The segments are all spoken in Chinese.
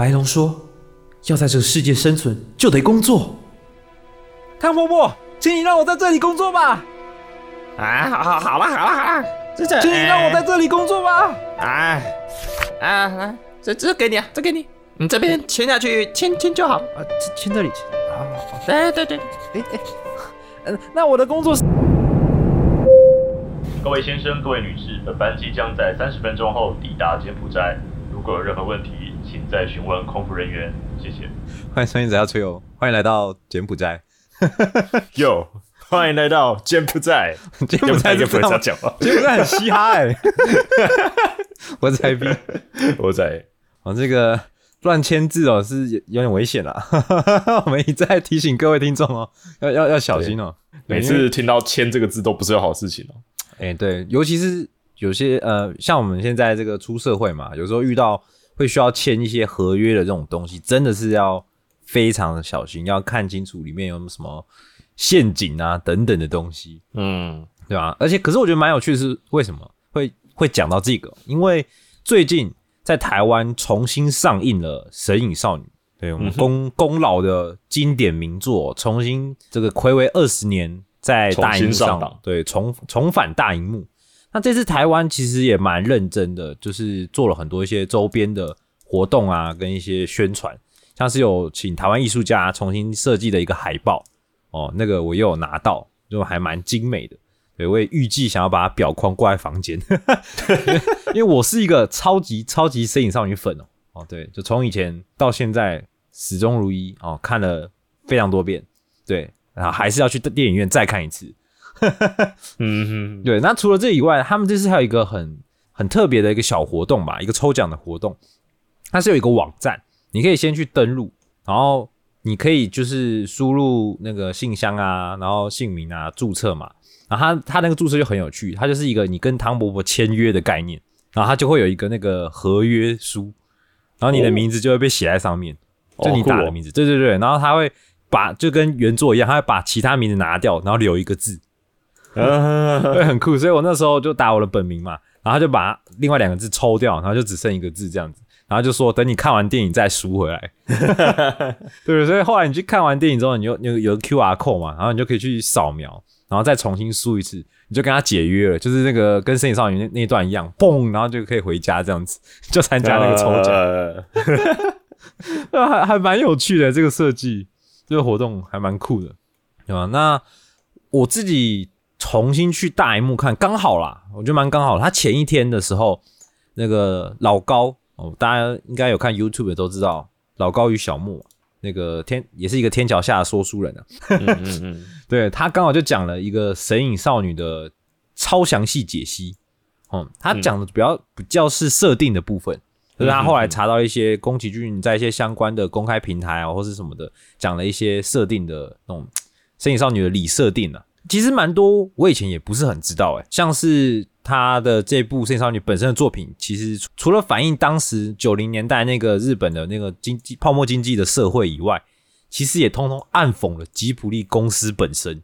白龙说：“要在这个世界生存，就得工作。”汤伯伯，请你让我在这里工作吧！啊，好好好了好了好了，这这，请你让我在这里工作吧！啊啊来，这这给你啊，这给你，你这边签下去，签签就好。啊，签这里，好好好。对对对，哎哎，嗯，那我的工作是……各位先生、各位女士，本班机将在三十分钟后抵达柬埔寨。如果有任何问题，请再询问空服人员。谢谢。欢迎收听《只要吹哦》，欢迎来到柬埔寨。哟，欢迎来到柬埔寨。柬埔寨就不会这样讲话，柬埔寨很嘻哈哎。我在逼我在。哦，这个乱签字哦是有点危险啦。我们一再提醒各位听众哦，要要要小心哦。每次听到“签”这个字都不是有好事情哦。哎，对，尤其是有些呃，像我们现在这个出社会嘛，有时候遇到会需要签一些合约的这种东西，真的是要非常的小心，要看清楚里面有什么陷阱啊等等的东西，嗯，对吧？而且，可是我觉得蛮有趣的是，为什么会会讲到这个？因为最近在台湾重新上映了《神隐少女》，对我们功功劳的经典名作，重新这个暌违二十年。在大荧幕上，对重重返大荧幕。那这次台湾其实也蛮认真的，就是做了很多一些周边的活动啊，跟一些宣传，像是有请台湾艺术家重新设计的一个海报哦，那个我又有拿到，就还蛮精美的。对，我也预计想要把它裱框挂在房间，因为我是一个超级超级摄影少女粉哦。哦，对，就从以前到现在始终如一哦，看了非常多遍，对。然后还是要去电影院再看一次，嗯哼，对。那除了这以外，他们这次还有一个很很特别的一个小活动吧，一个抽奖的活动。它是有一个网站，你可以先去登录，然后你可以就是输入那个信箱啊，然后姓名啊，注册嘛。然后他他那个注册就很有趣，它就是一个你跟汤伯伯签约的概念，然后他就会有一个那个合约书，然后你的名字就会被写在上面，就你打的名字，对对对，然后他会。把就跟原作一样，他会把其他名字拿掉，然后留一个字，会很酷。所以我那时候就打我的本名嘛，然后就把另外两个字抽掉，然后就只剩一个字这样子，然后就说等你看完电影再赎回来。对，所以后来你去看完电影之后，你就有有 Q R code 嘛，然后你就可以去扫描，然后再重新输一次，你就跟他解约了，就是那个跟《摄影少女》那那段一样，嘣，然后就可以回家这样子，就参加那个抽奖，还还蛮有趣的这个设计。这个活动还蛮酷的，对吧？那我自己重新去大荧幕看，刚好啦，我觉得蛮刚好。他前一天的时候，那个老高哦，大家应该有看 YouTube 的都知道，老高与小莫那个天也是一个天桥下的说书人啊。嗯嗯嗯，对他刚好就讲了一个神隐少女的超详细解析。嗯，他讲的比较比较是设定的部分。就是他后来查到一些宫崎骏在一些相关的公开平台啊，或是什么的，讲了一些设定的那种《神隐少女》的里设定啊，其实蛮多，我以前也不是很知道哎。像是他的这部《神隐少女》本身的作品，其实除了反映当时九零年代那个日本的那个经济泡沫经济的社会以外，其实也通通暗讽了吉普力公司本身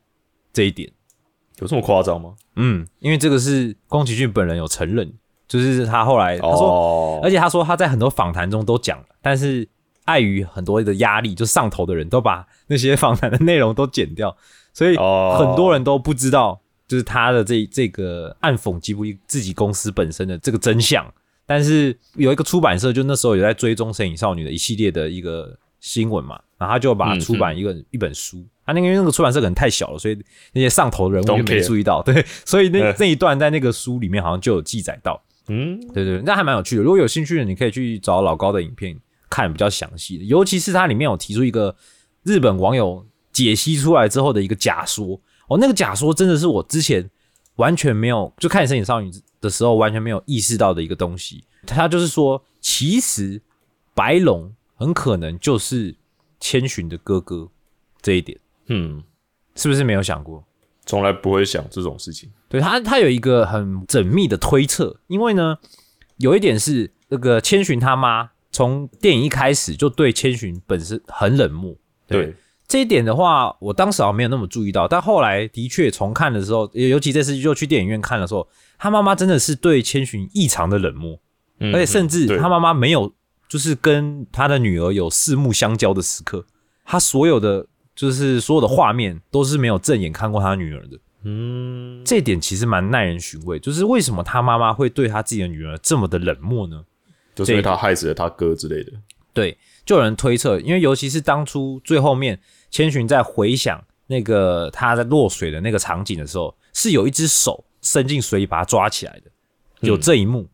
这一点。有这么夸张吗？嗯，因为这个是宫崎骏本人有承认。就是他后来他说，而且他说他在很多访谈中都讲了，但是碍于很多的压力，就上头的人都把那些访谈的内容都剪掉，所以很多人都不知道，就是他的这这个暗讽吉卜力自己公司本身的这个真相。但是有一个出版社，就那时候有在追踪《神隐少女》的一系列的一个新闻嘛，然后他就把出版一个一本书，他那个因为那个出版社可能太小了，所以那些上头的人物就没注意到，对，所以那那一段在那个书里面好像就有记载到。嗯，对对，那还蛮有趣的。如果有兴趣的，你可以去找老高的影片看，比较详细的。尤其是它里面有提出一个日本网友解析出来之后的一个假说。哦，那个假说真的是我之前完全没有就看《神隐少女》的时候完全没有意识到的一个东西。他就是说，其实白龙很可能就是千寻的哥哥这一点，嗯，是不是没有想过？从来不会想这种事情。对他，他有一个很缜密的推测，因为呢，有一点是那个千寻他妈从电影一开始就对千寻本身很冷漠。对，这一点的话，我当时好像没有那么注意到，但后来的确重看的时候，尤其这次就去电影院看的时候，他妈妈真的是对千寻异常的冷漠，嗯而且甚至他妈妈没有就是跟他的女儿有四目相交的时刻，他所有的就是所有的画面都是没有正眼看过他女儿的。嗯，这一点其实蛮耐人寻味，就是为什么他妈妈会对他自己的女儿这么的冷漠呢？就是因为他害死了他哥之类的。对，就有人推测，因为尤其是当初最后面千寻在回想那个他在落水的那个场景的时候，是有一只手伸进水里把他抓起来的，有这一幕，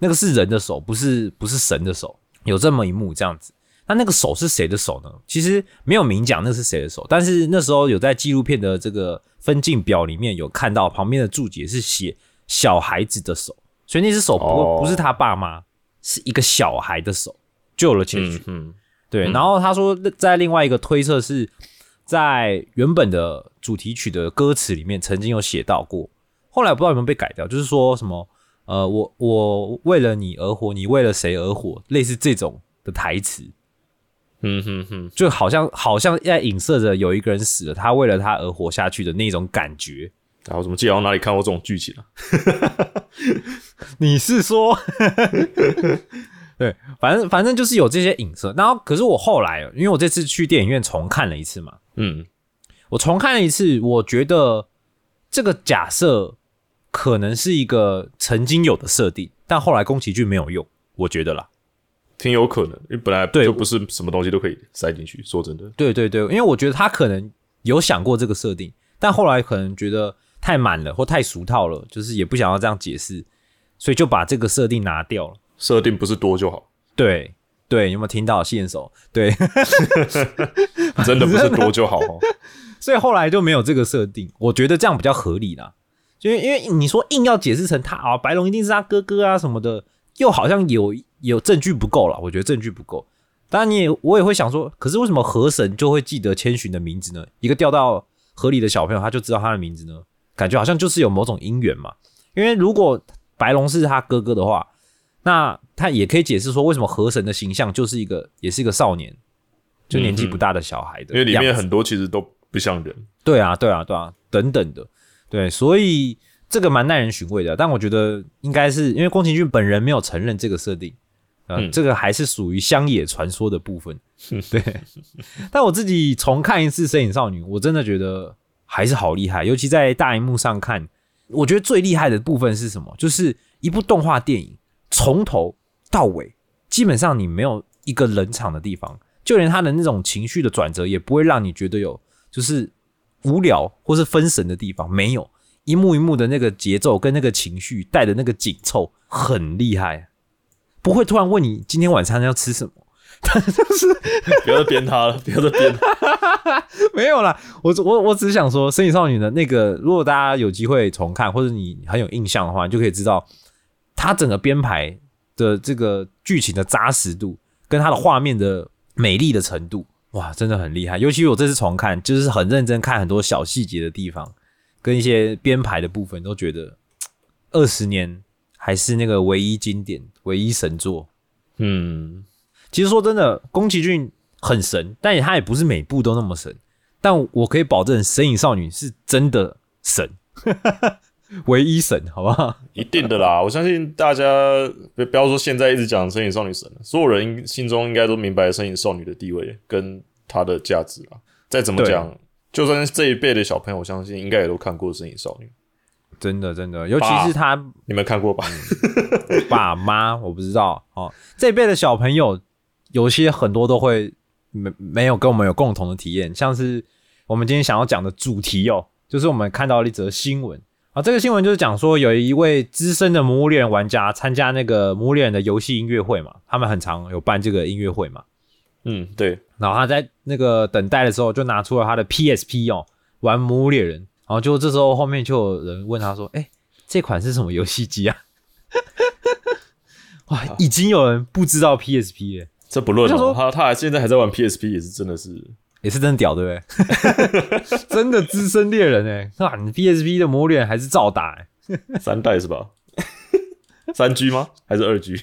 那个是人的手，不是不是神的手，有这么一幕这样子。那那个手是谁的手呢？其实没有明讲那是谁的手，但是那时候有在纪录片的这个分镜表里面有看到旁边的注解是写小孩子的手，所以那只手不、哦不是他爸妈，是一个小孩的手救了结局。嗯嗯，对，然后他说，在另外一个推测是在原本的主题曲的歌词里面曾经有写到过，后来不知道有没有被改掉，就是说什么呃，我我为了你而活，你为了谁而活，类似这种的台词，嗯哼哼，就好像好像在影射着有一个人死了，他为了他而活下去的那种感觉。然后怎么记得我哪里看过这种剧情啊？你是说？对，反正反正就是有这些影射。然后，可是我后来，因为我这次去电影院重看了一次嘛，嗯，我重看了一次，我觉得这个假设可能是一个曾经有的设定，但后来宫崎骏没有用，我觉得啦。挺有可能，因为本来对就不是什么东西都可以塞进去。说真的，对对对，因为我觉得他可能有想过这个设定，但后来可能觉得太满了或太俗套了，就是也不想要这样解释，所以就把这个设定拿掉了。设定不是多就好，对对，有没有听到线手？对，真的不是多就好哦。所以后来就没有这个设定，我觉得这样比较合理啦。就因为因为你说硬要解释成他啊，白龙一定是他哥哥啊什么的，又好像有有证据不够了。我觉得证据不够。当然你也我也会想说，可是为什么河神就会记得千寻的名字呢？一个掉到河里的小朋友他就知道他的名字呢？感觉好像就是有某种因缘嘛。因为如果白龙是他哥哥的话，那他也可以解释说，为什么河神的形象就是一个也是一个少年，就年纪不大的小孩的因为里面很多其实都不像人。对啊，对啊，对啊，等等的，对，所以这个蛮耐人寻味的。但我觉得应该是因为宫崎骏本人没有承认这个设定，呃，嗯这个还是属于乡野传说的部分。对，但我自己重看一次《身影少女》，我真的觉得还是好厉害，尤其在大荧幕上看，我觉得最厉害的部分是什么？就是一部动画电影从头到尾，基本上你没有一个冷场的地方，就连他的那种情绪的转折，也不会让你觉得有就是无聊或是分神的地方，没有一幕一幕的那个节奏跟那个情绪带的那个紧凑，很厉害，不会突然问你今天晚餐要吃什么。他就是 不要再编他了，不要再编他。没有啦，我我我只是想说，《身影少女》的那个，如果大家有机会重看，或者你很有印象的话，你就可以知道它整个编排的这个剧情的扎实度，跟它的画面的美丽的程度，哇，真的很厉害。尤其我这次重看，就是很认真看很多小细节的地方，跟一些编排的部分，都觉得二十年还是那个唯一经典、唯一神作。嗯，其实说真的，宫崎骏很神，但也他也不是每部都那么神。但我可以保证，《神隐少女》是真的神，唯一神，好不好？一定的啦。我相信大家不不要说现在一直讲《身影少女神》了，所有人心中应该都明白《身影少女》的地位跟她的价值啦。再怎么讲，就算是这一辈的小朋友，我相信应该也都看过《身影少女》。真的真的，尤其是他你们看过吧？爸妈，我不知道哦。这一辈的小朋友，有些很多都会没没有跟我们有共同的体验，像是我们今天想要讲的主题哦，就是我们看到了一则新闻啊。这个新闻就是讲说，有一位资深的《魔物猎人》玩家参加那个《魔物猎人》的游戏音乐会嘛，他们很常有办这个音乐会嘛。嗯，对，然后他在那个等待的时候，就拿出了他的 PSP 哦，玩《魔物猎人》。然后就这时候后面就有人问他说：“哎，这款是什么游戏机啊？” 哇，已经有人不知道 PSP 了，这不论我想说哦，他他还现在还在玩 PSP，也是真的是也是真的屌，对不对？真的资深猎人哎，哇，你 PSP 的魔物猎人还是照打哎，三代是吧？三 G 吗？还是二 G？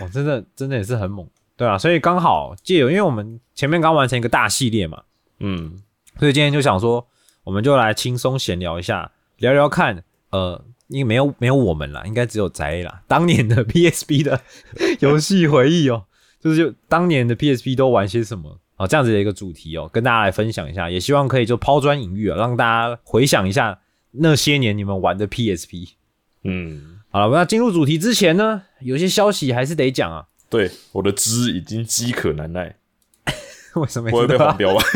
哇，真的真的也是很猛，对啊，所以刚好借由，因为我们前面刚完成一个大系列嘛，嗯，所以今天就想说，我们就来轻松闲聊一下，聊聊看，呃，因为没有没有我们啦，应该只有宅啦，当年的 PSP 的游戏回忆哦，就是就当年的 PSP 都玩些什么哦，这样子的一个主题哦，跟大家来分享一下，也希望可以就抛砖引玉啊，让大家回想一下那些年你们玩的 PSP。嗯，好了，那进入主题之前呢，有些消息还是得讲啊，对，我的汁已经饥渴难耐，为什么不会被每次都要黄标吧？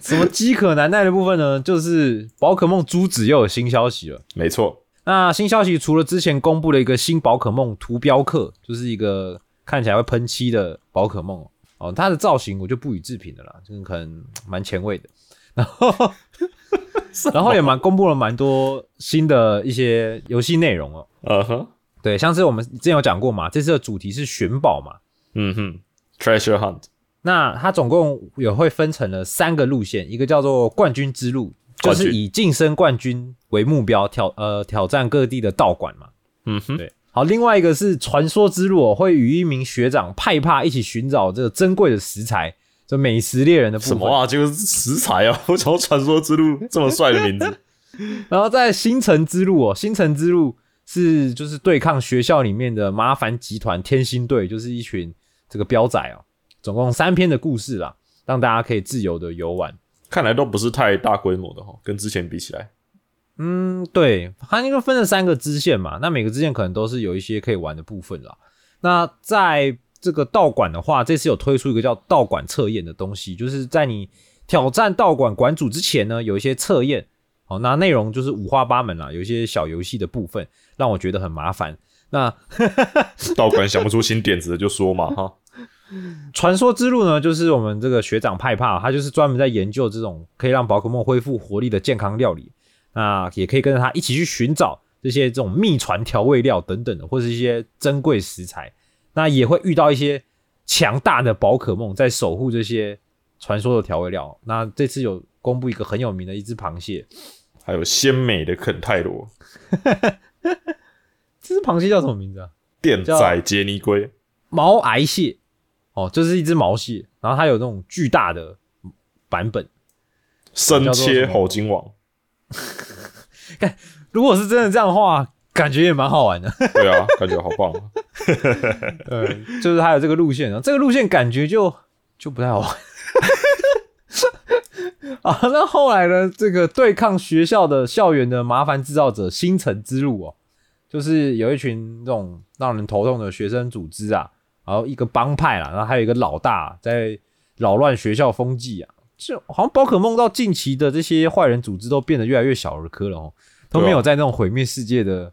什么饥渴难耐的部分呢？就是宝可梦珠子又有新消息了。没错，那新消息除了之前公布的一个新宝可梦图标课，就是一个看起来会喷漆的宝可梦哦。哦，它的造型我就不予置评的啦，就是可能蛮前卫的。然后，然后也蛮公布了蛮多新的一些游戏内容哦。嗯哼，对，像是我们之前有讲过嘛，这次的主题是寻宝嘛，嗯哼，Treasure Hunt，那它总共也会分成了三个路线，一个叫做冠军之路，就是以晋升冠军为目标挑呃挑战各地的道馆嘛。嗯哼，对，好，另外一个是传说之路、哦，会与一名学长派帕一起寻找这个珍贵的食材，这美食猎人的部分。什么啊？就是食材啊！我想要传说之路这么帅的名字，然后在星辰之路哦，星辰之路是就是对抗学校里面的麻烦集团天星队，就是一群这个彪仔哦，总共三篇的故事啦，让大家可以自由的游玩。看来都不是太大规模的哈，跟之前比起来，嗯，对，它应该分了三个支线嘛，那每个支线可能都是有一些可以玩的部分啦。那在这个道馆的话，这次有推出一个叫道馆测验的东西，就是在你挑战道馆馆主之前呢，有一些测验。哦，那内容就是五花八门啦，有一些小游戏的部分让我觉得很麻烦。那 道馆想不出新点子的就说嘛哈。传说之路呢，就是我们这个学长派帕，他就是专门在研究这种可以让宝可梦恢复活力的健康料理。那也可以跟着他一起去寻找这些这种秘传调味料等等的，或是一些珍贵食材。那也会遇到一些强大的宝可梦在守护这些传说的调味料。那这次有公布一个很有名的一只螃蟹，还有鲜美的肯泰罗、这只螃蟹叫什么名字啊？电仔杰尼龟，毛癌蟹哦，就是一只毛蟹，然后它有那种巨大的版本。生切猴金王。如果是真的这样的话，感觉也蛮好玩的。对啊，感觉好棒啊。对，就是还有这个路线啊，这个路线感觉就就不太好玩。啊，那后来呢？这个对抗学校的校园的麻烦制造者星辰之路哦，就是有一群这种让人头痛的学生组织啊，然后一个帮派啦，然后还有一个老大在扰乱学校风气啊。就好像宝可梦到近期的这些坏人组织都变得越来越小儿科了哦，都没有在那种毁灭世界的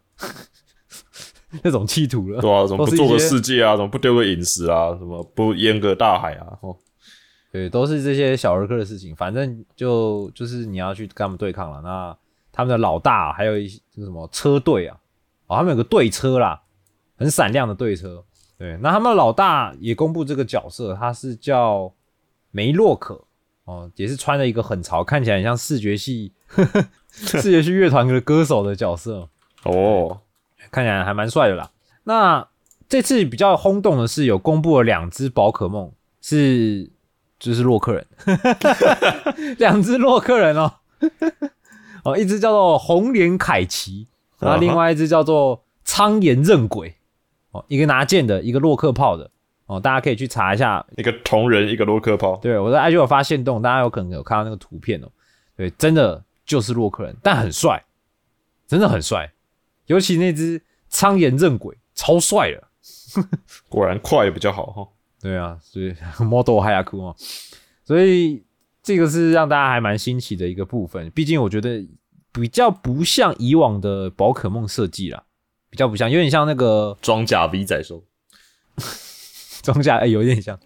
那种企图了。对啊，怎么不做个世界啊？怎么不丢个饮食啊？什么不淹个大海啊？哦，对，都是这些小儿科的事情。反正就就是你要去跟他们对抗了。那他们的老大还有一些这个什么车队啊，哦，他们有个队车啦，很闪亮的队车。对，那他们的老大也公布这个角色，他是叫梅洛可哦，也是穿了一个很潮，看起来很像视觉系呵呵 视觉系乐团的歌手的角色。哦，看起来还蛮帅的啦。那这次比较轰动的是，有公布了两只宝可梦，是就是洛克人，两只洛克人哦，哦，一只叫做红莲凯奇，然后另外一只叫做苍岩刃鬼，哦，一个拿剑的，一个洛克炮的，哦，大家可以去查一下。一个同人，一个洛克炮，对我在 IG 有发现动，大家有可能有看到那个图片哦。对，真的就是洛克人，但很帅，真的很帅，尤其那只苍岩刃鬼超帅的。果然快比较好哈。对啊，所以 model 海亚库哦，所以这个是让大家还蛮新奇的一个部分。毕竟我觉得比较不像以往的宝可梦设计啦，比较不像，有点像那个装甲 V 仔兽，装下哎、有一点像。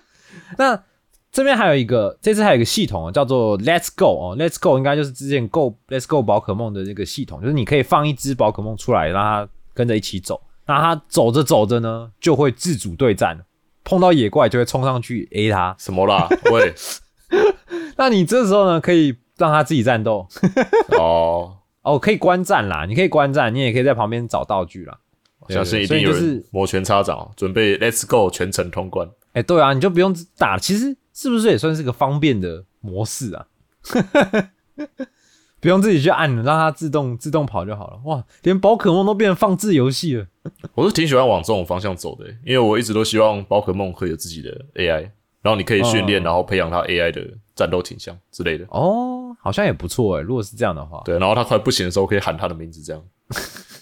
那这边还有一个，这次还有一个系统哦，叫做 Let's Go 哦，Let's Go 应该就是之前 Go Let's Go 宝可梦的那个系统，就是你可以放一只宝可梦出来，让它跟着一起走，那它走着走着呢，就会自主对战，碰到野怪就会冲上去 A 它，什么啦？喂，那你这时候呢，可以让它自己战斗。哦，哦，可以观战啦，你可以观战，你也可以在旁边找道具啦。对相信一定有人摩拳擦掌，准备 Let's Go 全程通关。哎、对啊，你就不用打，其实是不是也算是个方便的模式啊？不用自己去按，让它自动自动跑就好了。哇，连宝可梦都变成放置游戏了。我是挺喜欢往这种方向走的，因为我一直都希望宝可梦可以有自己的 AI，然后你可以训练，哦然后培养它 AI 的战斗倾向之类的。哦，好像也不错哎。如果是这样的话，对，然后它快不行的时候可以喊它的名字，这样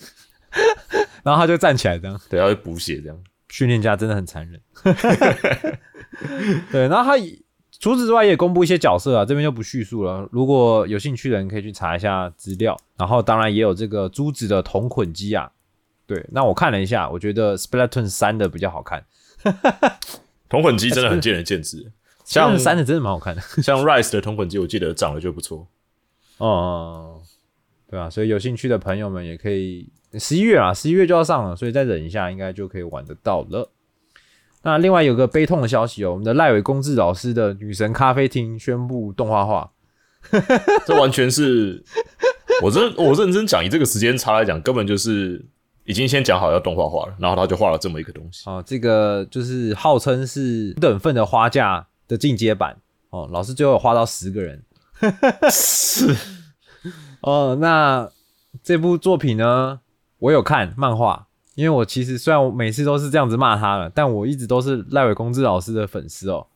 然后他就站起来这样。对，要去补血这样。训练家真的很残忍。对，然后他除此之外也公布一些角色啊，这边就不叙述了。如果有兴趣的人可以去查一下资料。然后当然也有这个珠子的同捆机啊。对，那我看了一下，我觉得 Splatoon 三的比较好看。同捆机真的很见仁见智，像三的真的蛮好看的。像 Rise 的同捆机，我记得长得就不错。哦、对啊，所以有兴趣的朋友们也可以，十一月啊，十一月就要上了，所以再忍一下，应该就可以玩得到了。那另外有个悲痛的消息哦，我们的赖伟公治老师的《女神咖啡厅》宣布动画化。这完全是，我认我认真讲，以这个时间差来讲，根本就是已经先讲好要动画化了，然后他就画了这么一个东西。哦，这个就是号称是等份的花架的进阶版哦，老师最后有画到十个人，是哦。那这部作品呢，我有看漫画，因为我其实虽然我每次都是这样子骂他了，但我一直都是赖伟公治老师的粉丝哦。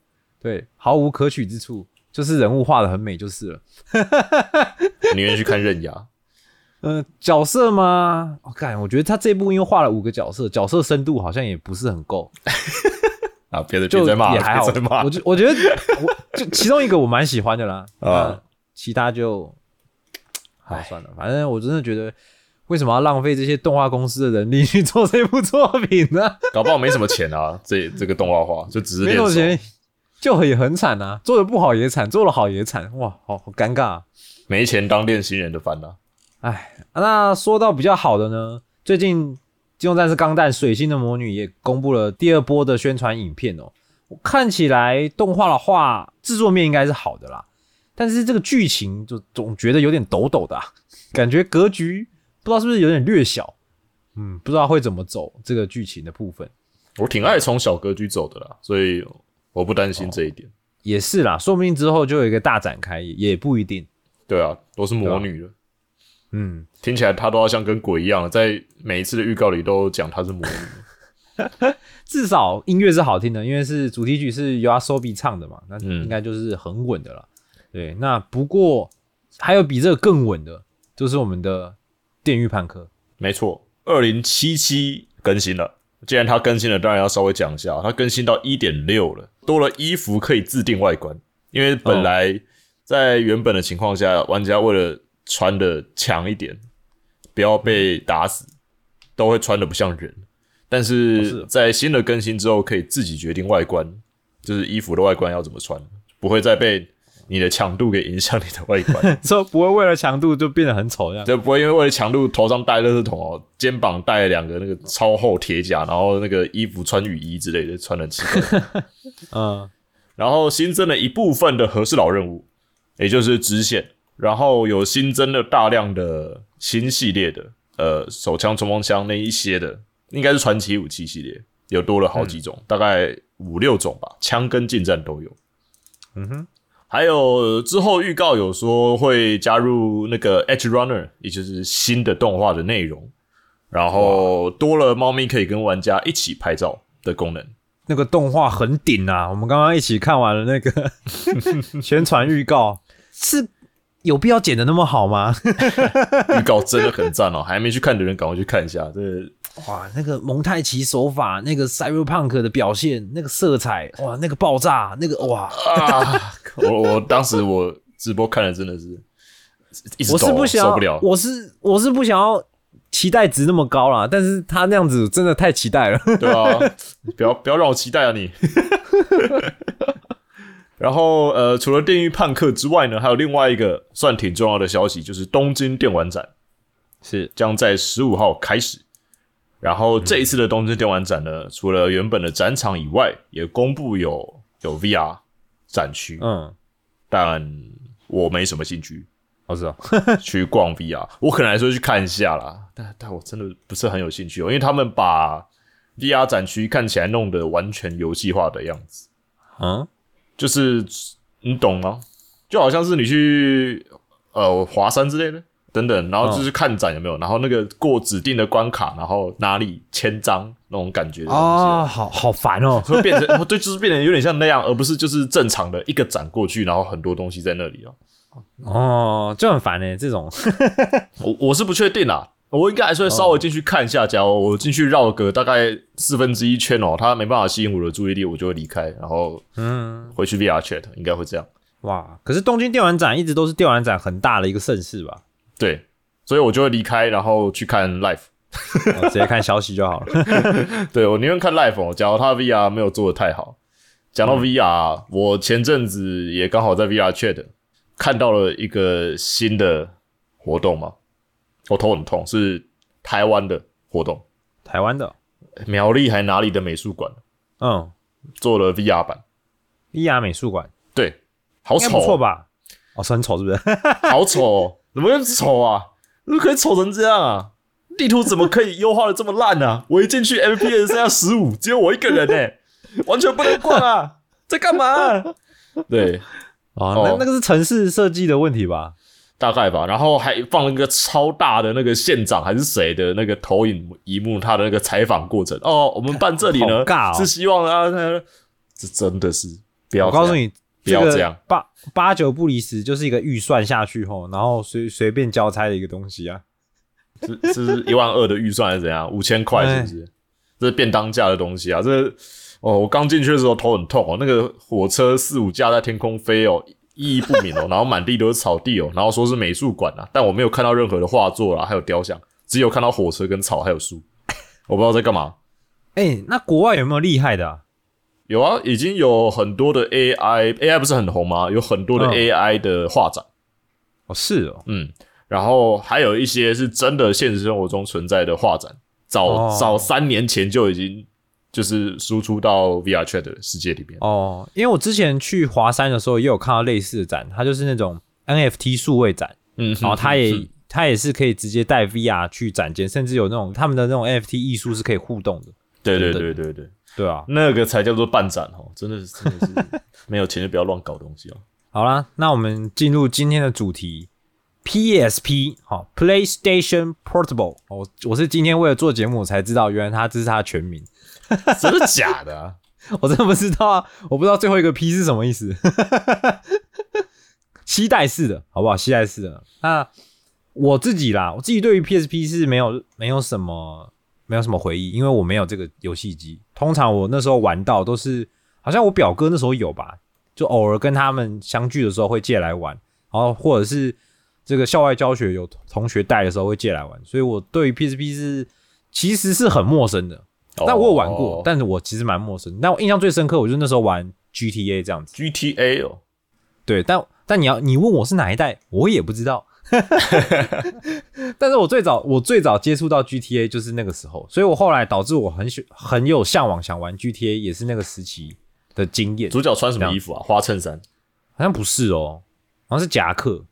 对，毫无可取之处，就是人物画的很美就是了。你愿意去看刃牙，嗯、角色吗？我、看，我觉得他这部因为画了五个角色，角色深度好像也不是很够。啊，别的就别再骂了，也还好。我觉我觉得我就其中一个我蛮喜欢的啦，啊啊，其他就好算了，反正我真的觉得为什么要浪费这些动画公司的人力 去做这部作品呢？搞不好没什么钱啊，这这个动画化就只是没。有钱就也很惨啊，做的不好也惨，做的好也惨，哇，好好尴尬、啊。没钱当练新人的烦恼。哎，那说到比较好的呢，最近《机动战士钢弹：水星的魔女》也公布了第二波的宣传影片哦。我看起来动画的话，制作面应该是好的啦，但是这个剧情就总觉得有点抖抖的、啊，感觉格局不知道是不是有点略小。嗯，不知道会怎么走这个剧情的部分。我挺爱从小格局走的啦，所以我不担心这一点。也是啦，说不定之后就有一个大展开，也也不一定。对啊，都是魔女了，嗯，听起来她都要像跟鬼一样，在每一次的预告里都讲她是魔女。至少音乐是好听的，因为是主题曲是由阿 Sobi 唱的嘛，那嗯应该就是很稳的了。对，那不过还有比这个更稳的，就是我们的电狱判科。没错，二零七七更新了。既然它更新了，当然要稍微讲一下，它更新到一点六了，多了衣服可以自定外观。因为本来在原本的情况下，玩家为了穿的强一点，不要被打死，都会穿的不像人。但是在新的更新之后，可以自己决定外观，就是衣服的外观要怎么穿，不会再被你的强度给影响你的外观。所以不会为了强度就变得很丑这样。就不会因为为了强度头上戴垃圾桶哦，肩膀戴了两个那个超厚铁甲，然后那个衣服穿雨衣之类的，穿的奇怪。嗯，然后新增了一部分的和事佬任务，也就是支线，然后有新增了大量的新系列的，呃，手枪、冲锋枪那一些的，应该是传奇武器系列，有多了好几种，大概五六种吧，枪跟近战都有。嗯哼，还有之后预告有说会加入那个 Edge Runner，也就是新的动画的内容，然后多了猫咪可以跟玩家一起拍照的功能。那个动画很顶啊！我们刚刚一起看完了那个 宣传预告，是有必要剪的那么好吗？预告真的很赞哦，还没去看的人赶快去看一下。这哇，那个蒙太奇手法，那个 Cyberpunk 的表现，那个色彩，哇，那个爆炸，那个哇，啊，我我当时我直播看了真的是一直我是不想要，受不了。我是我是不想要期待值那么高啦，但是他那样子真的太期待了。对啊，不要不要让我期待啊你。然后呃，除了电狱判客之外呢，还有另外一个算挺重要的消息，就是东京电玩展是将在十五号开始。然后这一次的东京电玩展呢，除了原本的展场以外，也公布有有 VR 展区。嗯，但我没什么兴趣我知道。去逛 VR，我可能还是会去看一下啦。但但我真的不是很有兴趣哦，因为他们把 VR 展区看起来弄得完全游戏化的样子。嗯，就是你懂吗？就好像是你去呃华山之类的等等，然后就是看展有没有，然后那个过指定的关卡，然后哪里签章那种感觉哦，好好烦哦。会变成对，就是变得有点像那样，而不是就是正常的一个展过去，然后很多东西在那里哦。哦，就很烦呢、这种。我我是不确定啦，我应该还是会稍微进去看一下。假如我进去绕个大概四分之一圈哦，它没办法吸引我的注意力，我就会离开，然后嗯，回去 VR chat，应该会这样。哇，可是东京电玩展一直都是电玩展很大的一个盛事吧？对，所以我就会离开，然后去看 live。我直接看消息就好了。对我宁愿看 live 哦。假如他 VR 没有做的太好，讲到 VR，、我前阵子也刚好在 VR chat 看到了一个新的活动嘛，我头很痛，是台湾的活动，台湾的，苗栗还哪里的美术馆嗯做了 VR 版，，VR 美术馆对，好丑，不错吧？哦，是很丑是不是？好丑、哦，怎么会丑啊？怎么可以丑成这样啊？地图怎么可以优化的这么烂啊？我一进去 FPS 剩下十五，只有我一个人呢、完全不能逛啊！在干嘛、对，哦，哦那那个是城市设计的问题吧？大概吧。然后还放了一个超大的那个县长还是谁的那个投影一幕，他的那个采访过程。哦，我们办这里呢尬哦是希望啊，他这真的是不要，我告诉你，个不要这样八八九不离十，就是一个预算下去吼，然后随随便交差的一个东西啊。这这是一万二的预算还是怎样？五千块是不是？这是便当价的东西啊！这哦，我刚进去的时候头很痛哦，那个火车四五架在天空飞哦，意义不明哦，然后满地都是草地哦，然后说是美术馆啊，但我没有看到任何的画作啦，还有雕像，只有看到火车跟草还有树，我不知道在干嘛。哎、那国外有没有厉害的、啊？有啊，已经有很多的 AI，AI 不是很红吗？有很多的嗯。AI 的画展，哦，是哦，嗯，然后还有一些是真的现实生活中存在的画展，早、哦。早三年前就已经就是输出到 VR Chat 的世界里面。哦，因为我之前去华山的时候也有看到类似的展，它就是那种 NFT 数位展，嗯，然后它也、是它也是可以直接带 VR 去展间，甚至有那种他们的那种 NFT 艺术是可以互动的，对对等对对对，对啊。那个才叫做办展哦，真的是真的是 没有钱就不要乱搞东西哦。好啦，那我们进入今天的主题，PSP 好，PlayStation Portable。我我是今天为了做节目我才知道，原来它这是它的全名，真的假的啊？我真的不知道啊，我不知道最后一个 P 是什么意思。期待式的好不好？期待式的。那我自己啦，我自己对于 PSP 是没有没有什么没有什么回忆，因为我没有这个游戏机。通常我那时候玩到都是，好像我表哥那时候有吧，就偶尔跟他们相聚的时候会借来玩，然后或者是这个校外教学有同学带的时候会借来玩，所以我对于 PSP 是其实是很陌生的。但我有玩过，哦但是我其实蛮陌生。但我印象最深刻，我就那时候玩 GTA 这样子。GTA 哦，对，但但你要你问我是哪一代，我也不知道。但是我最早我最早接触到 GTA 就是那个时候，所以我后来导致我很喜很有向往想玩 GTA，也是那个时期的经验。主角穿什么衣服啊？花衬衫、好像不是哦，好像是夹克，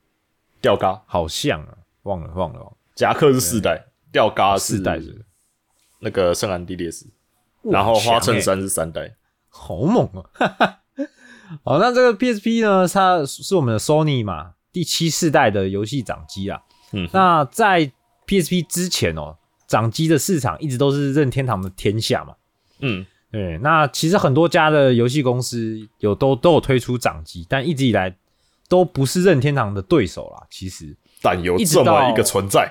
吊嘎，好像啊，忘了忘了忘了，夹克是四代，吊嘎是四代是那个圣安地列斯，然后花衬衫是三代。好猛啊！好，那这个 PSP 呢，它是我们的 Sony 嘛，第七世代的游戏掌机啊。嗯，那在 PSP 之前哦，掌机的市场一直都是任天堂的天下嘛。嗯，对，那其实很多家的游戏公司有都都有推出掌机，但一直以来都不是任天堂的对手啦。其实，但有这么一个存在，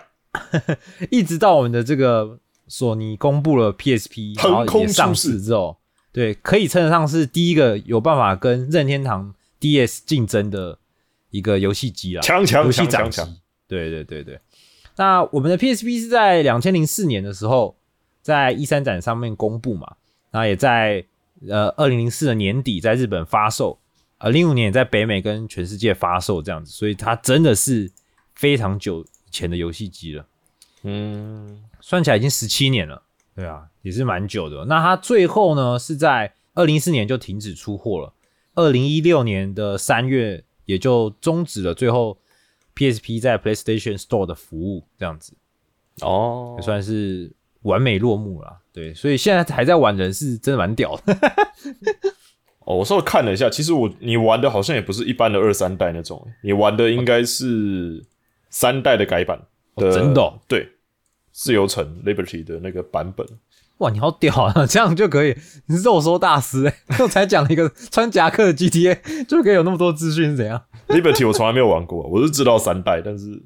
一直到 我们的这个索尼公布了 PSP，然后也上市之后，对，可以称得上是第一个有办法跟任天堂 DS 竞争的一个游戏机啦，强强游戏掌机。对对对对，那我们的 PSP 是在两千零四年的时候，在一三展上面公布嘛，然后也在呃二零零四的年底在日本发售，呃零五年也在北美跟全世界发售这样子，所以它真的是非常久以前的游戏机了。嗯，算起来已经十七年了，对啊，也是蛮久的。那它最后呢是在二零一四年就停止出货了，二零一六年的三月也就终止了最后 PSP 在 PlayStation Store 的服务，这样子哦也，算是完美落幕了啦。对，所以现在还在玩人是真的蛮屌的。哦，我稍微看了一下，其实我你玩的好像也不是一般的二三代那种，你玩的应该是三代的改版的，哦真的哦对，自由城 Liberty 的那个版本。哇，你好屌啊！这样就可以，你是肉收大师哎、我才讲了一个穿夹克的 GTA 就可以有那么多资讯是怎样？Liberty 我从来没有玩过，我是知道三代，但是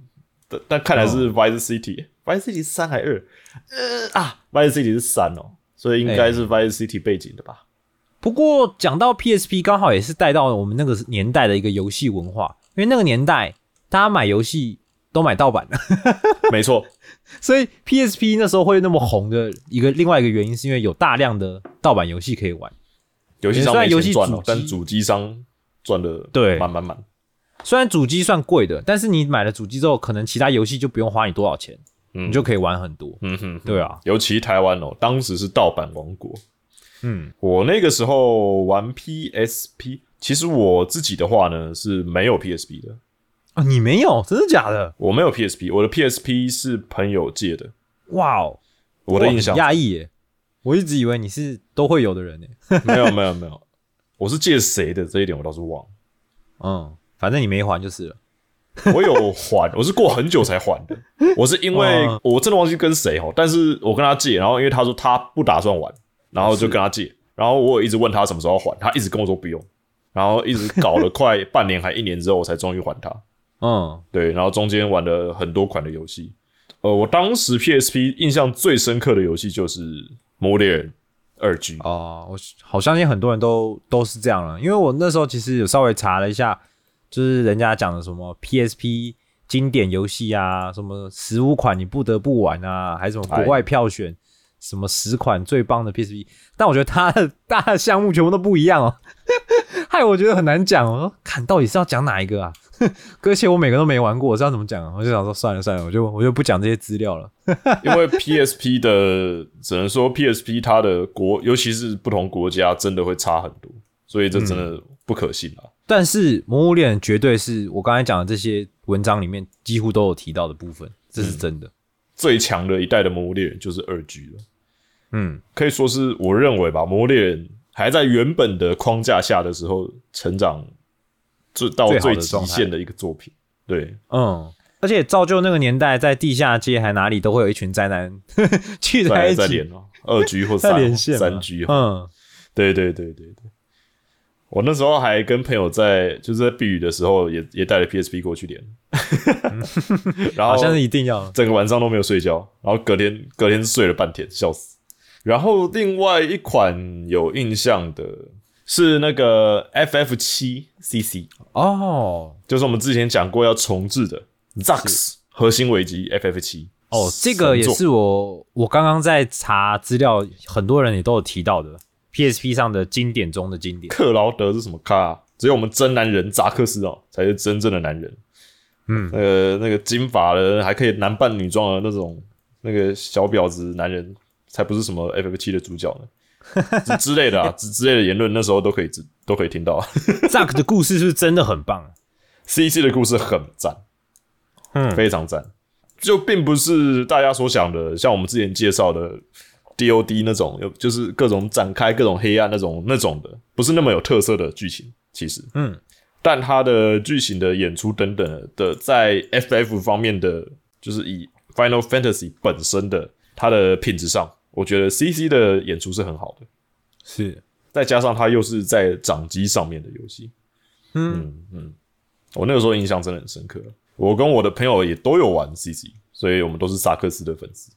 但但看来是 Vice City，Vice、City 是三还二？呃啊，Vice City 是三哦，所以应该是 Vice City 背景的吧？不过讲到 PSP，刚好也是带到了我们那个年代的一个游戏文化，因为那个年代大家买游戏都买盗版的，没错，所以 PSP 那时候会那么红的一个另外一个原因，是因为有大量的盗版游戏可以玩。游戏虽然游戏钱赚了，但主机商赚的对满满满。虽然主机算贵的，但是你买了主机之后，可能其他游戏就不用花你多少钱，嗯你就可以玩很多。嗯哼，对啊，尤其台湾哦，当时是盗版王国。嗯，我那个时候玩 PSP，其实我自己的话呢是没有 PSP 的，啊，你没有，真的假的？我没有 PSP，我的 PSP 是朋友借的。哇哦，我的印象哇很讶异耶，我一直以为你是都会有的人呢。没有没有没有，我是借谁的这一点我倒是忘了。嗯，反正你没还就是了。我有还，我是过很久才还的。我是因为哦我真的忘记跟谁哦，但是我跟他借，然后因为他说他不打算还，然后就跟他借，然后我有一直问他什么时候还，他一直跟我说不用，然后一直搞了快半年还一年之后，我才终于还他。嗯，对，然后中间玩了很多款的游戏。呃，我当时 PSP 印象最深刻的游戏就是《魔猎人二 G》。哦，我好相信很多人都都是这样了，因为我那时候其实有稍微查了一下，就是人家讲的什么 PSP 经典游戏啊，什么十五款你不得不玩啊，还是什么国外票选什么十款最棒的 PSP，但我觉得它的大的项目全部都不一样哦，害我觉得很难讲哦。看到底是要讲哪一个啊？而且我每个都没玩过，我知道怎么讲啊？我就想说算了算了，我就我就不讲这些资料了。因为 PSP 的只能说 PSP 它的国，尤其是不同国家，真的会差很多，所以这真的不可信啊。但是《魔物猎人》绝对是我刚才讲的这些文章里面几乎都有提到的部分，这是真的。最强的一代的魔物猎人就是二 G 了，嗯，可以说是我认为吧，魔物猎人还在原本的框架下的时候成长最到最极限的一个作品。对，嗯，而且造就那个年代，在地下街还哪里都会有一群宅男 聚在在一起，在二 G 或三连线三 G，哦嗯，对对对对对。我那时候还跟朋友在，就是在避雨的时候也，也带了 PSP 过去连，然后好像是一定要。整个晚上都没有睡觉，然后隔天隔天睡了半天，笑死。然后另外一款有印象的是那个 FF 七 CC，哦就是我们之前讲过要重置的 Zax 核心危机 FF 七。哦，这个也是我我刚刚在查资料，很多人也都有提到的 PSP 上的经典中的经典。克劳德是什么咖、啊？只有我们真男人扎克斯哦，才是真正的男人。嗯，呃，那个金发的还可以男扮女装的那种，那个小婊子男人，才不是什么 FF 七的主角呢，之 之类的啊，之之类的言论，那时候都可以知都可以听到。Zack 的故事是不是真的很棒？CC 的故事很赞，嗯非常赞，就并不是大家所想的，像我们之前介绍的 DOD 那种，有就是各种展开、各种黑暗那种那种的，不是那么有特色的剧情。其实，嗯，但它的剧情的演出等等的，在 FF 方面的，就是以 Final Fantasy 本身的它的品质上，我觉得 CC 的演出是很好的。是，再加上它又是在掌机上面的游戏，嗯，嗯嗯，我那个时候印象真的很深刻。我跟我的朋友也都有玩 CC，所以我们都是萨克斯的粉丝。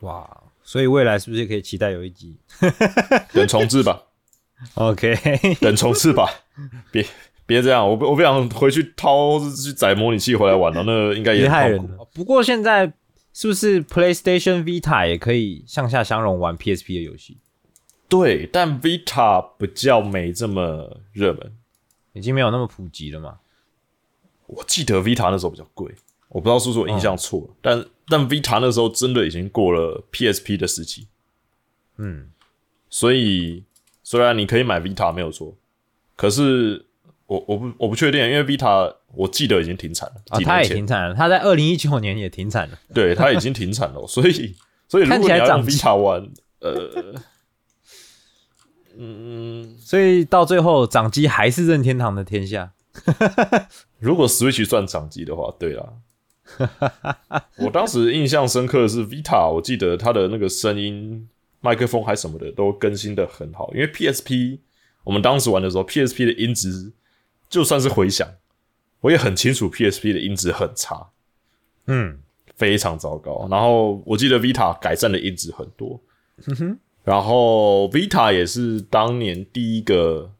哇，所以未来是不是可以期待有一集 等重置吧？OK，等重置吧，别别这样，我不我不想回去掏去载模拟器回来玩了，那应该也。害人。不过现在是不是 PlayStation Vita 也可以向下相容玩 PSP 的游戏？对，但 Vita 比较没这么热门。已经没有那么普及了嘛？我记得 Vita 那时候比较贵，我不知道是不是我印象错了，但但 Vita 那时候真的已经过了 PSP 的时期，嗯，所以虽然你可以买 Vita 没有错，可是我我不我不确定，因为 Vita 我记得已经停产了，啊，它也停产了，他在二零一九年也停产了。对，他已经停产了，所以所以如看果你要用 Vita 玩，呃，嗯，所以到最后，掌机还是任天堂的天下。如果 Switch 算掌机的话，对啦。我当时印象深刻的是 Vita，我记得它的那个声音、麦克风还什么的都更新的很好，因为 PSP 我们当时玩的时候，PSP 的音质就算是回响，我也很清楚 PSP 的音质很差，嗯，非常糟糕。然后我记得 Vita 改善的音质很多，然后 Vita 也是当年第一个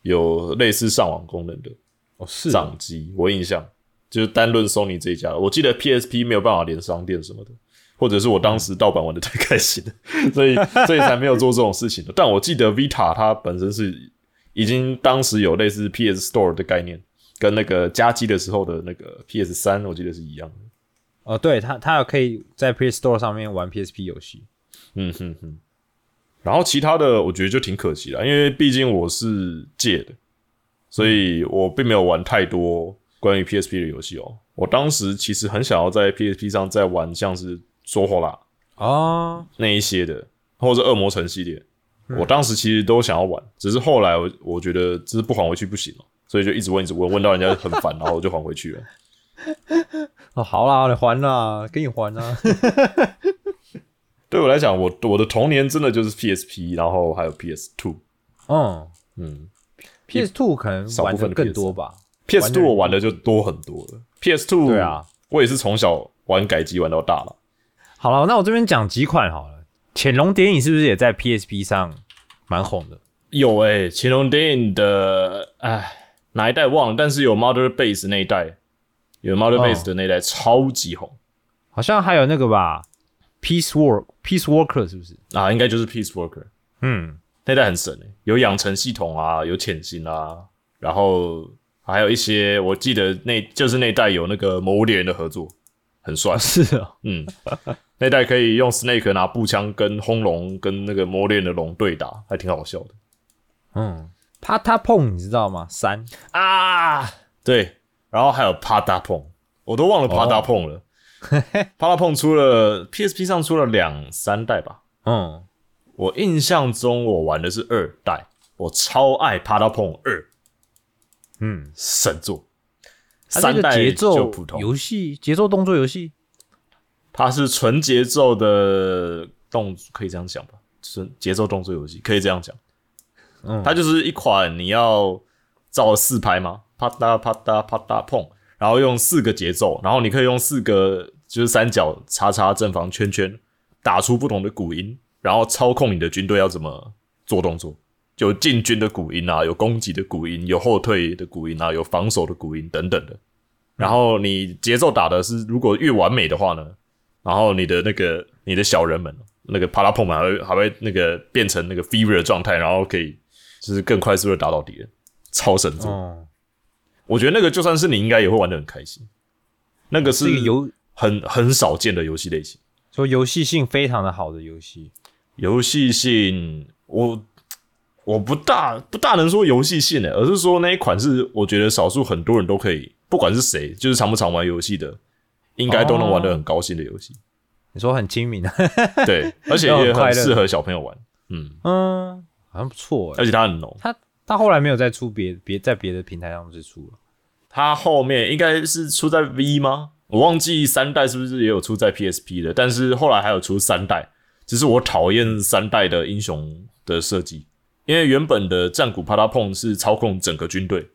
有类似上网功能的哦，是。掌机，我印象。就是单论 Sony 这一家，我记得 PSP 没有办法连商店什么的，或者是我当时盗版玩的太开心了，所以所以才没有做这种事情的。但我记得 Vita 它本身是已经当时有类似 PS Store 的概念，跟那个加机的时候的那个 PS 三，我记得是一样的。哦，对，它它有可以在 Play Store 上面玩 PSP 游戏。嗯哼哼。然后其他的我觉得就挺可惜了，因为毕竟我是借的，所以我并没有玩太多关于 PSP 的游戏哦。我当时其实很想要在 PSP 上再玩像是《说话啦》啊，那一些的，或者《恶魔城》系列，我当时其实都想要玩，只是后来我我觉得这是不还回去不行了，所以就一直问一直问，问到人家很烦，然后我就还回去了。哦，好啦，你还啦，给你还啦。对我来讲，我我的童年真的就是 PSP，然后还有 PS Two，嗯嗯。，PS Two 可能少部分的玩的更多吧。PS Two 我玩的就多很多了。PS Two 对啊，我也是从小玩改机玩到大了。好了，那我这边讲几款好了。潜龙谍影是不是也在 PSP 上蛮红的？有诶、乾隆电影的，哎，哪一代忘了，但是有 Mother Base 那一代，有 Mother 哦。Base 的那一代、超级红。好像还有那个吧，Peace Work Peace Worker 是不是？啊，应该就是 Peace Worker 嗯，那代很神诶、有养成系统啊，有潜行啊，然后还有一些我记得那就是那代有那个魔物猎人的合作，很帅。是哦。嗯，那代可以用 Snake 拿步枪跟轰龙跟那个魔猎人的龙对打，还挺好笑的。嗯，啪嗒碰，你知道吗？三啊。对，然后还有啪嗒碰，我都忘了啪嗒碰了。啪嗒碰出了 PSP 上出了两三代吧，嗯，我印象中我玩的是二代，我超爱啪嗒碰二，嗯，神作。三代节奏就普通，游戏，节奏动作游戏。它是纯节奏的动，可以这样讲吧？纯节奏动作游戏可以这样讲。它就是一款你要照四拍吗？啪嗒啪嗒啪嗒碰，然后用四个节奏，然后你可以用四个就是三角叉叉正方圈圈打出不同的鼓音，然后操控你的军队要怎么做动作。有进军的鼓音啊，有攻击的鼓音，有后退的鼓音啊，有防守的鼓音等等的。然后你节奏打的是如果越完美的话呢，然后你的那个你的小人们那个啪啦碰嘛，还会还会那个变成那个 fever 的状态，然后可以就是更快速的打倒敌人，超神作。哦，我觉得那个就算是你应该也会玩的很开心，那个是这个游很很少见的游戏类型。说游戏性非常的好的游戏。游戏性，我我不大不大能说游戏性的，而是说那一款是我觉得少数很多人都可以，不管是谁，就是常不常玩游戏的，应该都能玩的很高兴的游戏。你说很亲民啊？对，而且也很适合小朋友玩。嗯，嗯，好像不错哎。而且它很浓。他他后来没有再出别别在别的平台上再出了。它后面应该是出在 V 吗？我忘记三代是不是也有出在 PSP 的，但是后来还有出三代。只是我讨厌三代的英雄的设计，因为原本的战鼓啪嗒碰是操控整个军队，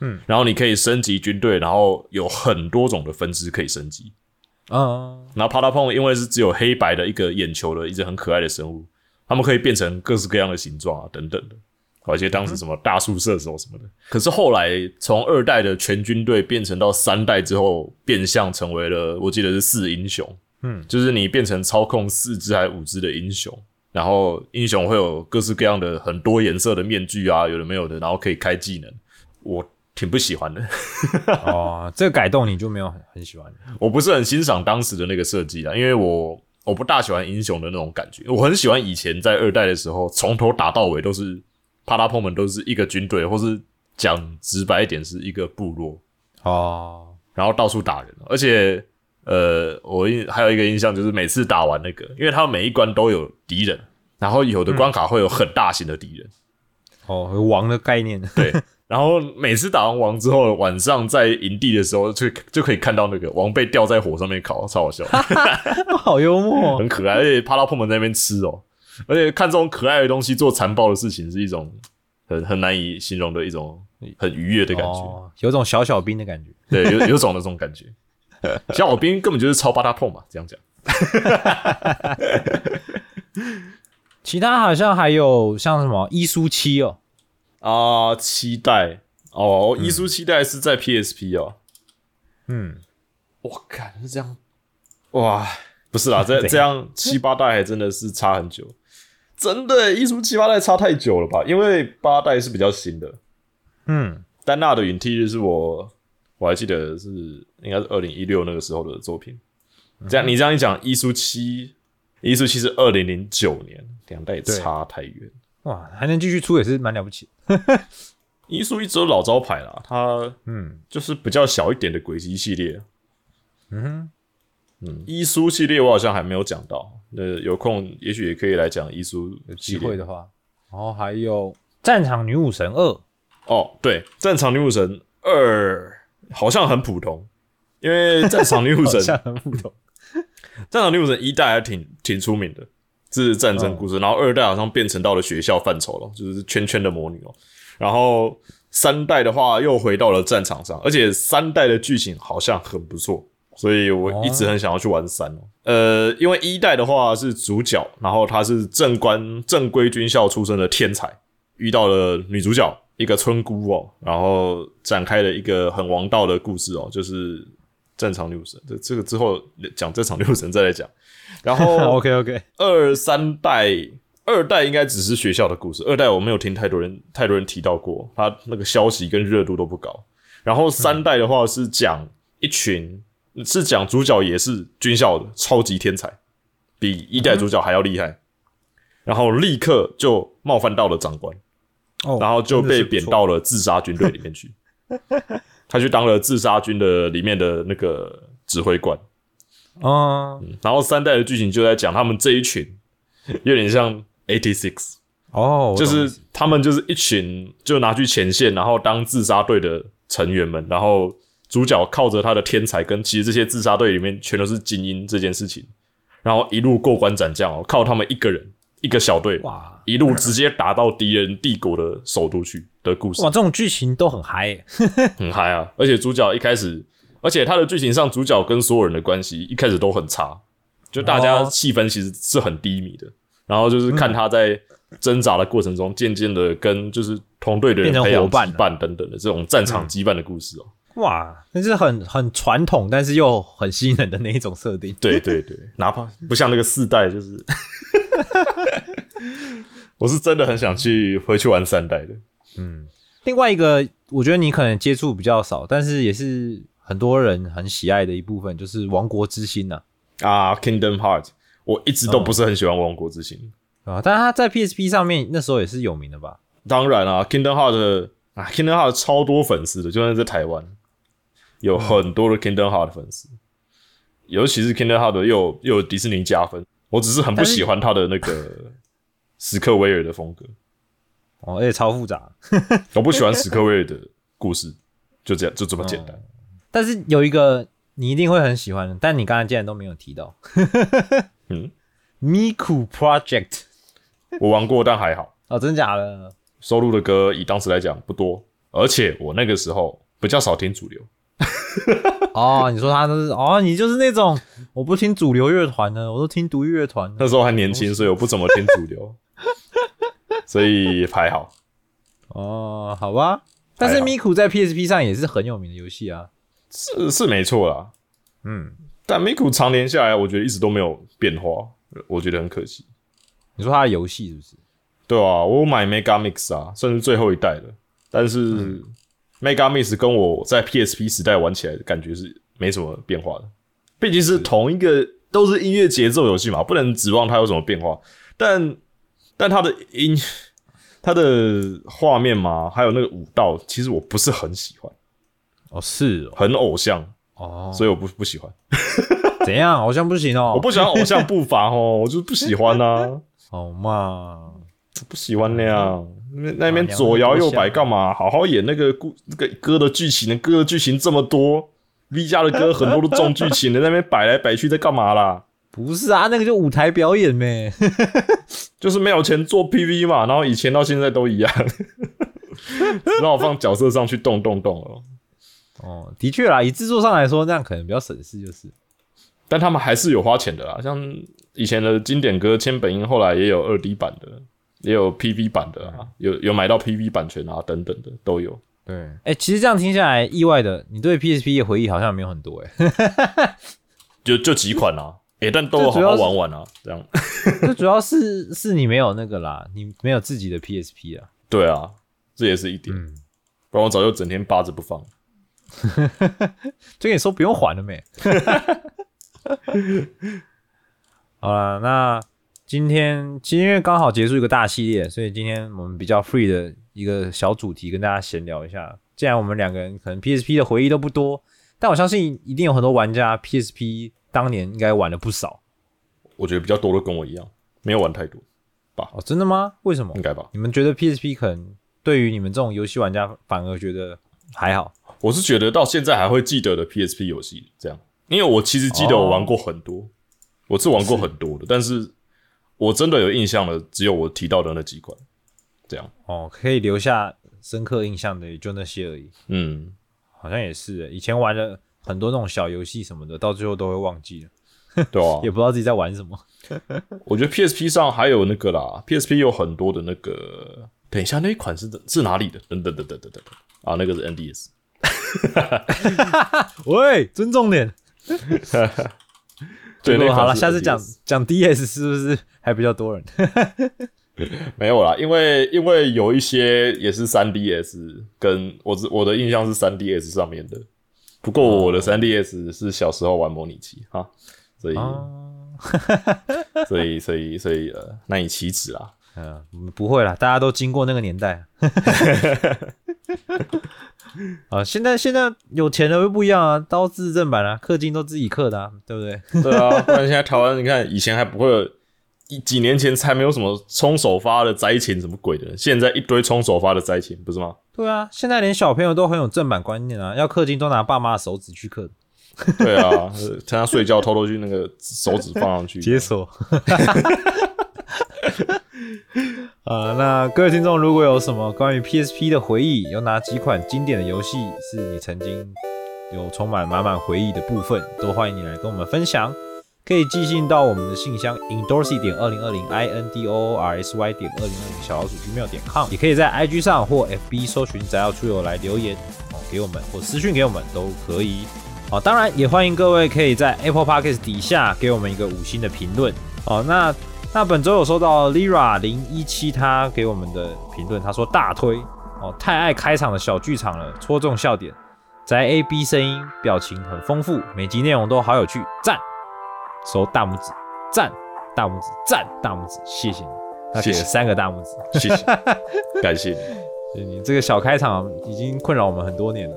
嗯，然后你可以升级军队，然后有很多种的分支可以升级。嗯，然后啪嗒碰因为是只有黑白的一个眼球的一只很可爱的生物，它们可以变成各式各样的形状啊，等等的。而且当时什么大树射手什么的，可是后来从二代的全军队变成到三代之后，变相成为了我记得是四英雄，嗯，就是你变成操控四只还是五只的英雄，然后英雄会有各式各样的很多颜色的面具啊，有的没有的，然后可以开技能，我挺不喜欢的。哦，这个改动你就没有很很喜欢。我不是很欣赏当时的那个设计啊，因为我我不大喜欢英雄的那种感觉。我很喜欢以前在二代的时候，从头打到尾都是啪啦碰们都是一个军队，或是讲直白一点是一个部落，哦，然后到处打人。而且呃，我印还有一个印象就是每次打完那个，因为他每一关都有敌人，然后有的关卡会有很大型的敌人，哦，王的概念。对。然后每次打完王之后，晚上在营地的时候，就就可以看到那个王被吊在火上面烤，超好笑。好幽默。很可爱，而且趴到碰门在那边吃哦，而且看这种可爱的东西做残暴的事情，是一种很很难以形容的一种很愉悦的感觉，哦，有种小小兵的感觉。对，有有种那种感觉。小小兵根本就是超八大碰嘛，这样讲。其他好像还有像什么一书七哦，啊，期待哦，一书期待是在 PSP 哦。嗯，我靠，是这样，哇，不是啦，这这样七八代还真的是差很久，真的，艺术七八代差太久了吧？因为八代是比较新的，嗯，丹娜的云梯日是我我还记得是应该是二零一六那个时候的作品。这样你这样一讲，艺术七，艺术七是二零零九年，两代也差太远。哇，还能继续出也是蛮了不起。艺术一直有老招牌啦，它嗯就是比较小一点的轨迹系列。嗯哼，嗯，伊苏系列我好像还没有讲到，呃，有空也许也可以来讲伊苏有系列机会的话，然后还有战场女武神二，哦，对，战场女武神二好像很普通，因为战场女武神 好像很普通。战场女武神一代还挺挺出名的，这是战争故事，然后二代好像变成到了学校范畴了，就是圈圈的魔女哦，然后三代的话又回到了战场上，而且三代的剧情好像很不错，所以我一直很想要去玩三哦。呃，因为一代的话是主角，然后他是正官正规军校出身的天才，遇到了女主角一个村姑哦，然后展开了一个很王道的故事哦，就是战场六神。这这个之后讲战场六神再来讲。然后 OK OK，二三代，二代应该只是学校的故事，二代我没有听太多人太多人提到过，他那个消息跟热度都不高。然后三代的话是讲一群，是讲主角也是军校的超级天才，比一代主角还要厉害，然后立刻就冒犯到了长官，哦然后就被贬到了自杀军队里面去。他去当了自杀军的里面的那个指挥官。嗯，然后三代的剧情就在讲他们这一群，有点像 Eighty Six，哦，就是他们就是一群就拿去前线，然后当自杀队的成员们，然后主角靠着他的天才跟其实这些自杀队里面全都是精英这件事情，然后一路过关斩将哦，靠他们一个人一个小队，哇一路直接打到敌人帝国的首都去的故事哇，，这种剧情都很嗨耶。很嗨啊！而且主角一开始，而且他的剧情上，主角跟所有人的关系一开始都很差，就大家哦气氛其实是很低迷的。然后就是看他在挣扎的过程中，渐渐的跟就是同队的人变成培养伙伴了羁绊等等的这种战场羁绊的故事哦。哇，那是很很传统，但是又很吸引人的那一种设定。对对对，哪怕不像那个四代，就是 我是真的很想去回去玩三代的。嗯另外一个，我觉得你可能接触比较少，但是也是很多人很喜爱的一部分，就是《王国之心》呐。啊，Kingdom Heart，我一直都不是很喜欢《王国之心》啊，但是它在 PSP 上面那时候也是有名的吧？当然啊，Kingdom Heart 啊，Kingdom Heart 超多粉丝的，就算在台湾，有很多的 Kingdom Heart 粉丝，尤其是 Kingdom Heart 又有又有迪士尼加分。我只是很不喜欢他的那个 史克威尔的风格，哦，而且超复杂。我不喜欢史克威尔的故事，就这样，就这么简单。但是有一个你一定会很喜欢的，但你刚才竟然都没有提到 嗯，Miku Project 我玩过，但还好，哦，真假的？收录的歌以当时来讲不多，而且我那个时候比较少听主流。哦，你说他都是哦，你就是那种我不听主流乐团的，我都听独立乐团的。那时候还年轻，所以我不怎么听主流，所以还好。哦，好吧。但是 Miku 在 PSP 上也是很有名的游戏啊。是是没错啦，嗯，但 Miku 常年下来，我觉得一直都没有变化，我觉得很可惜。你说他的游戏是不是？对啊，我有买 Mega Mix 啊，算是最后一代了，但是、Mega Mix 跟我在 PSP 时代玩起来的感觉是没什么变化的，毕竟是同一个都是音乐节奏游戏嘛，不能指望它有什么变化。但但它的音、它的画面嘛，还有那个舞蹈，其实我不是很喜欢，哦，是哦，很偶像，哦，所以我不不喜欢。怎样？偶像不行哦，我不喜欢偶像步伐哦，我就是不喜欢呐、好嘛，不喜欢那样。那那边啊左摇右摆干嘛？好好演那个故那个歌的剧情，歌的剧情这么多，V 家的歌很多都重剧情的，那边摆来摆去在干嘛啦？不是啊，那个就舞台表演呗。就是没有钱做 PV 嘛，然后以前到现在都一样，只好放角色上去动动动哦。哦，的确啦，以制作上来说，那样可能比较省事，就是。但他们还是有花钱的啦，像以前的经典歌千本樱，后来也有二 D 版的，也有 PV 版的啊，有有买到 PV 版权啊，等等的都有。对，哎、其实这样听下来，意外的，你对 PSP 的回忆好像没有很多哎、就就几款啊，哎、但都好好玩玩啊，这样。这主要是是你没有那个啦，你没有自己的 PSP 啊。对啊，这也是一点，嗯，不然我早就整天扒着不放。就跟你说不用还了没？好了，那今天其实因为刚好结束一个大系列，所以今天我们比较 free 的一个小主题跟大家闲聊一下。既然我们两个人可能 PSP 的回忆都不多，但我相信一定有很多玩家 PSP 当年应该玩了不少我觉得比较多的跟我一样，没有玩太多吧，哦。真的吗？为什么应？该吧？你们觉得 PSP 可能对于你们这种游戏玩家反而觉得还好？我是觉得到现在还会记得的 PSP 游戏这样，因为我其实记得我玩过很多，我是玩过很多的，但是我真的有印象的只有我提到的那几款，这样，哦，可以留下深刻印象的也就那些而已。嗯，好像也是欸，以前玩了很多那种小游戏什么的，到最后都会忘记了，对啊 也，不知道自己在玩什么。我觉得 PSP 上还有那个啦，PSP 有很多的那个，等一下那一款是是哪里的？等等等等等等啊，那个是 NDS。喂，尊重点。对，好了，下次讲讲 DS 是不是还比较多人？没有啦，因为因为有一些也是三 DS，跟我只我的印象是三 DS 上面的，不过我的三 DS 是小时候玩模拟器哈，所以、哦，所以所以所以呃难以启齿啦。嗯，不会啦，大家都经过那个年代。啊，现在现在有钱的又不一样啊，刀字正版啊，氪金都自己氪的、啊，对不对？对啊，不然现在台湾你看以前还不会有，一几年前才没有什么冲首发的灾情什么鬼的，现在一堆冲首发的灾情，不是吗？对啊，现在连小朋友都很有正版观念啊，要氪金都拿爸妈的手指去氪，对啊，趁他睡觉偷偷去那个手指放上去解锁。啊，那各位听众，如果有什么关于 PSP 的回忆，有哪几款经典的游戏是你曾经有充满满满回忆的部分，都欢迎你来跟我们分享。可以寄信到我们的信箱 indorsy 点二零二零 i n d o r s y 点二零二零小老鼠 gmail 点 com，也可以在 IG 上或 FB 搜寻“宅要出游”来留言哦，给我们或私讯给我们都可以。好，当然也欢迎各位可以在 Apple Podcast 底下给我们一个五星的评论。哦，那那本周有收到 Lira 零一七他给我们的评论，他说大推哦，太爱开场的小剧场了，戳中笑点，宅 A B 声音表情很丰富，每集内容都好有趣，赞，收大拇指，赞，大拇指，赞，大拇指，谢谢你。他给了谢谢三个大拇指，谢谢，感谢你。你这个小开场已经困扰我们很多年了，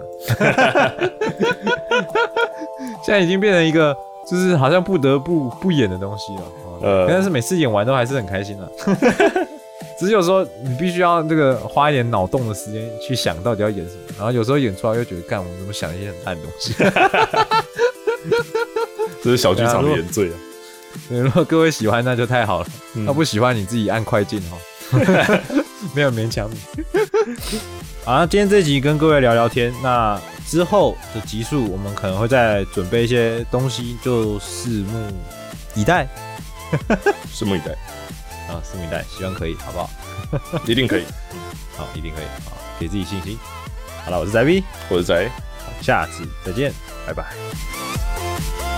现在已经变成一个就是好像不得不不演的东西了。哦呃但是每次演完都还是很开心的、只是有时候你必须要这个花一点脑洞的时间去想到底要演什么，然后有时候演出来又觉得干，我们怎么想一些很烂的东西。这是小剧场的原罪啊！对，如果各位喜欢那就太好了，嗯那不喜欢你自己按快进哈，没有勉强你。好，那今天这集跟各位聊聊天，那之后的集数我们可能会再准备一些东西，就拭目以待 拭目以待，啊，拭目以待，希望可以，好不好？一定可以。好，一定可以，好，给自己信心。好了，我是仔 B，我是宅。下次再见，拜拜。